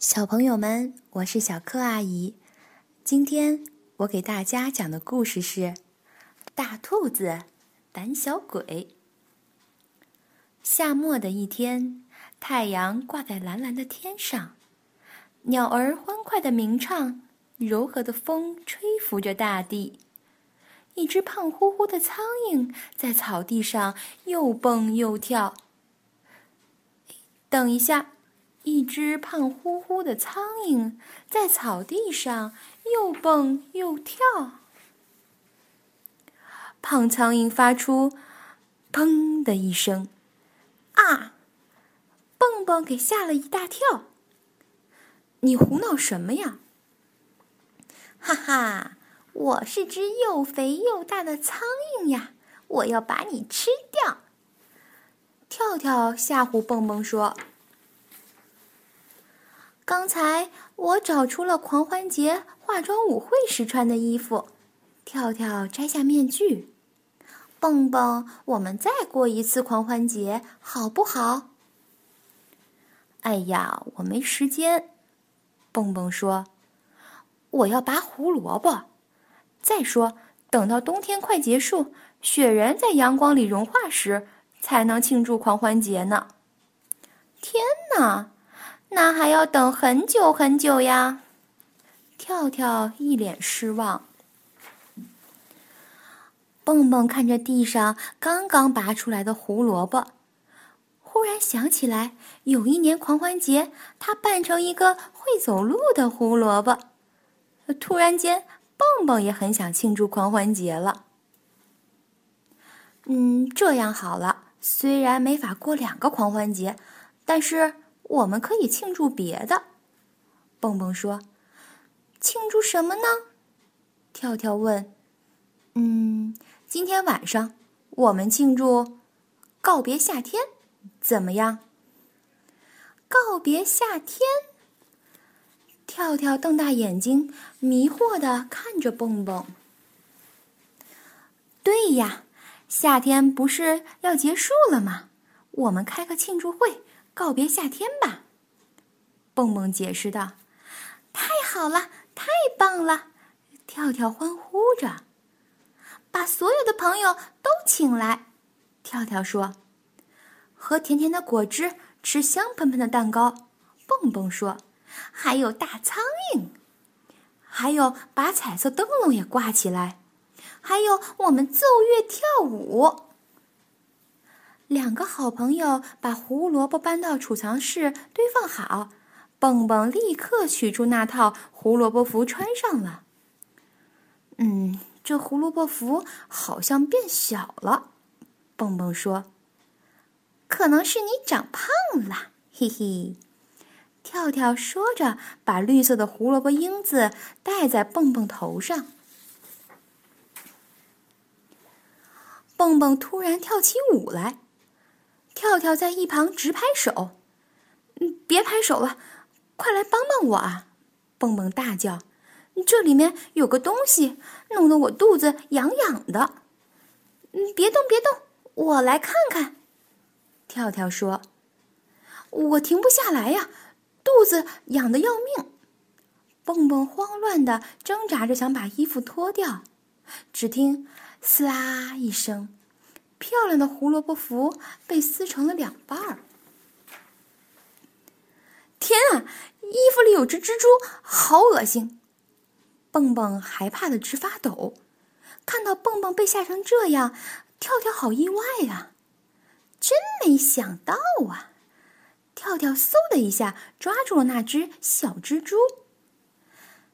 小朋友们，我是小柯阿姨。今天我给大家讲的故事是《大兔子胆小鬼》。夏末的一天，太阳挂在蓝蓝的天上，鸟儿欢快的鸣唱，柔和的风吹拂着大地。一只胖乎乎的苍蝇在草地上又蹦又跳。等一下。一只胖乎乎的苍蝇在草地上又蹦又跳。胖苍蝇发出“砰”的一声，啊！蹦蹦给吓了一大跳。你胡闹什么呀？哈哈，我是只又肥又大的苍蝇呀！我要把你吃掉。跳跳吓唬蹦蹦说。刚才我找出了狂欢节化妆舞会时穿的衣服，跳跳摘下面具，蹦蹦，我们再过一次狂欢节好不好？哎呀，我没时间。蹦蹦说：“我要拔胡萝卜。再说，等到冬天快结束，雪人在阳光里融化时，才能庆祝狂欢节呢。”天哪！那还要等很久很久呀！跳跳一脸失望。蹦蹦看着地上刚刚拔出来的胡萝卜，忽然想起来，有一年狂欢节，他扮成一个会走路的胡萝卜。突然间，蹦蹦也很想庆祝狂欢节了。嗯，这样好了，虽然没法过两个狂欢节，但是。我们可以庆祝别的，蹦蹦说：“庆祝什么呢？”跳跳问：“嗯，今天晚上我们庆祝告别夏天，怎么样？”告别夏天，跳跳瞪大眼睛，迷惑的看着蹦蹦。对呀，夏天不是要结束了吗？我们开个庆祝会。告别夏天吧，蹦蹦解释道：“太好了，太棒了！”跳跳欢呼着，把所有的朋友都请来。跳跳说：“喝甜甜的果汁，吃香喷喷的蛋糕。”蹦蹦说：“还有大苍蝇，还有把彩色灯笼也挂起来，还有我们奏乐跳舞。”两个好朋友把胡萝卜搬到储藏室堆放好，蹦蹦立刻取出那套胡萝卜服穿上了。嗯，这胡萝卜服好像变小了，蹦蹦说：“可能是你长胖了。”嘿嘿，跳跳说着，把绿色的胡萝卜缨子戴在蹦蹦头上。蹦蹦突然跳起舞来。跳跳在一旁直拍手，“嗯，别拍手了，快来帮帮我啊！”蹦蹦大叫，“这里面有个东西，弄得我肚子痒痒的。”“嗯，别动，别动，我来看看。”跳跳说，“我停不下来呀，肚子痒得要命。”蹦蹦慌乱的挣扎着想把衣服脱掉，只听“撕啦”一声。漂亮的胡萝卜服被撕成了两半儿。天啊，衣服里有只蜘蛛，好恶心！蹦蹦害怕的直发抖。看到蹦蹦被吓成这样，跳跳好意外呀！真没想到啊！跳跳嗖的一下抓住了那只小蜘蛛。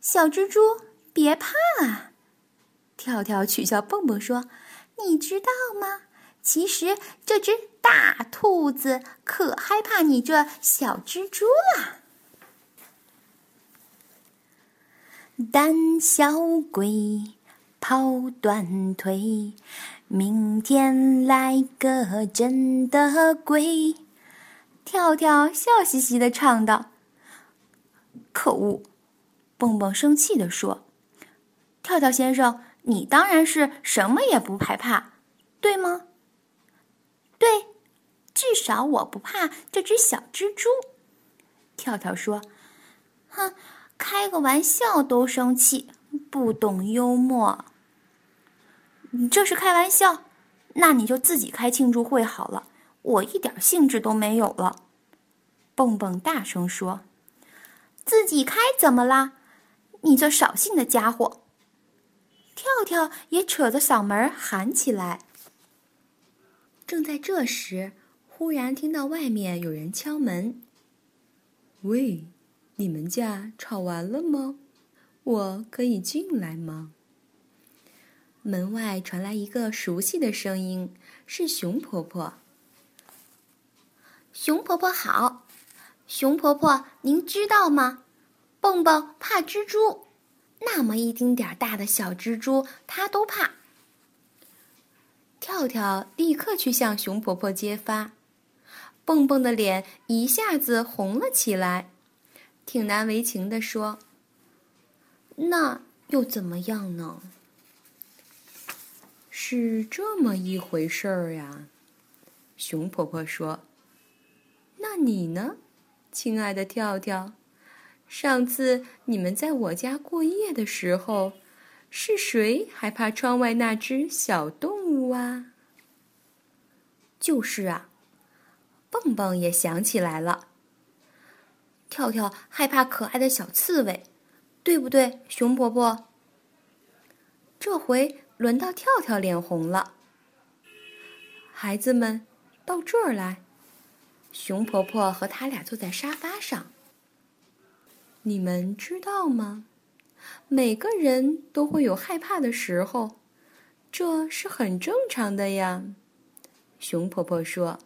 小蜘蛛，别怕啊！跳跳取笑蹦蹦说：“你知道吗？”其实这只大兔子可害怕你这小蜘蛛了。胆小鬼，跑断腿，明天来个真的鬼。跳跳笑嘻嘻的唱道：“可恶！”蹦蹦生气的说：“跳跳先生，你当然是什么也不害怕，对吗？”对，至少我不怕这只小蜘蛛。跳跳说：“哼，开个玩笑都生气，不懂幽默。你这是开玩笑？那你就自己开庆祝会好了，我一点兴致都没有了。蹦蹦大声说：“自己开怎么啦？你这扫兴的家伙！”跳跳也扯着嗓门喊起来。正在这时，忽然听到外面有人敲门。“喂，你们家吵完了吗？我可以进来吗？”门外传来一个熟悉的声音，是熊婆婆。“熊婆婆好。”熊婆婆，您知道吗？蹦蹦怕蜘蛛，那么一丁点儿大的小蜘蛛，它都怕。跳跳立刻去向熊婆婆揭发，蹦蹦的脸一下子红了起来，挺难为情地说：“那又怎么样呢？”是这么一回事儿呀，熊婆婆说：“那你呢？”亲爱的跳跳，上次你们在我家过夜的时候，是谁害怕窗外那只小动物物啊？就是啊，蹦蹦也想起来了。跳跳害怕可爱的小刺猬，对不对，熊婆婆？这回轮到跳跳脸红了。孩子们，到这儿来。熊婆婆和他俩坐在沙发上。你们知道吗？每个人都会有害怕的时候，这是很正常的呀。熊婆婆说：“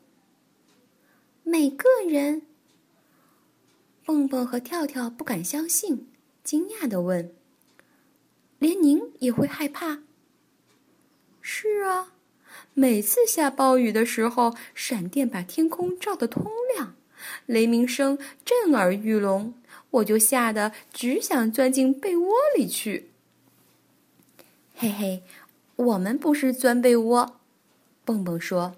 每个人。”蹦蹦和跳跳不敢相信，惊讶的问：“连您也会害怕？”“是啊。”每次下暴雨的时候，闪电把天空照得通亮，雷鸣声震耳欲聋，我就吓得只想钻进被窝里去。嘿嘿，我们不是钻被窝，蹦蹦说，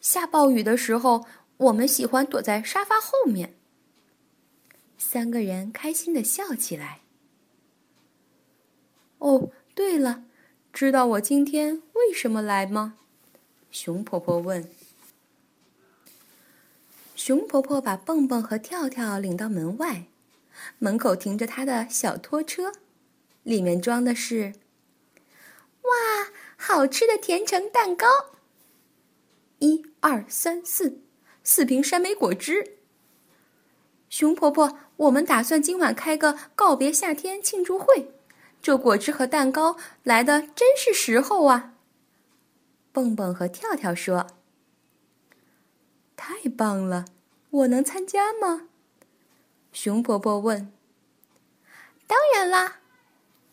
下暴雨的时候，我们喜欢躲在沙发后面。三个人开心的笑起来。哦，对了。知道我今天为什么来吗？熊婆婆问。熊婆婆把蹦蹦和跳跳领到门外，门口停着她的小拖车，里面装的是，哇，好吃的甜橙蛋糕！一二三四，四瓶山莓果汁。熊婆婆，我们打算今晚开个告别夏天庆祝会。这果汁和蛋糕来的真是时候啊！蹦蹦和跳跳说：“太棒了，我能参加吗？”熊婆婆问。“当然啦！”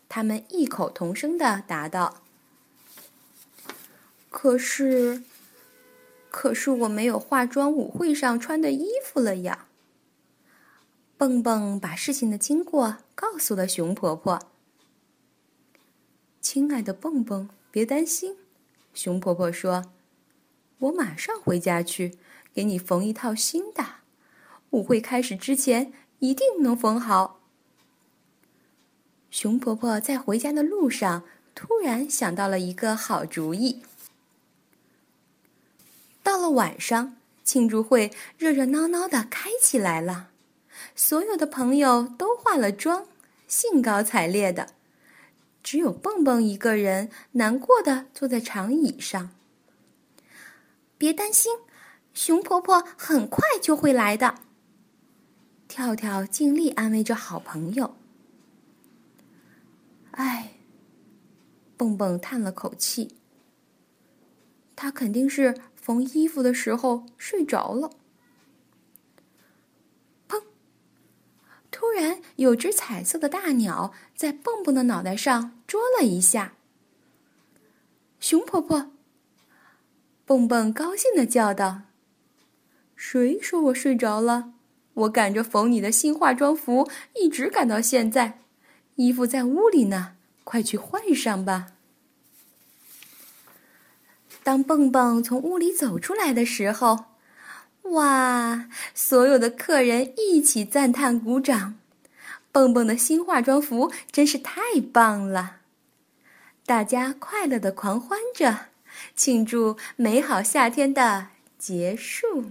他们异口同声的答道。“可是，可是我没有化妆舞会上穿的衣服了呀！”蹦蹦把事情的经过告诉了熊婆婆。亲爱的蹦蹦，别担心，熊婆婆说：“我马上回家去给你缝一套新的，舞会开始之前一定能缝好。”熊婆婆在回家的路上突然想到了一个好主意。到了晚上，庆祝会热热闹闹的开起来了，所有的朋友都化了妆，兴高采烈的。只有蹦蹦一个人难过的坐在长椅上。别担心，熊婆婆很快就会来的。跳跳尽力安慰着好朋友。唉，蹦蹦叹了口气。他肯定是缝衣服的时候睡着了。砰突然，有只彩色的大鸟在蹦蹦的脑袋上啄了一下。熊婆婆，蹦蹦高兴的叫道：“谁说我睡着了？我赶着缝你的新化妆服，一直赶到现在。衣服在屋里呢，快去换上吧。”当蹦蹦从屋里走出来的时候。哇！所有的客人一起赞叹、鼓掌，蹦蹦的新化妆服真是太棒了！大家快乐的狂欢着，庆祝美好夏天的结束。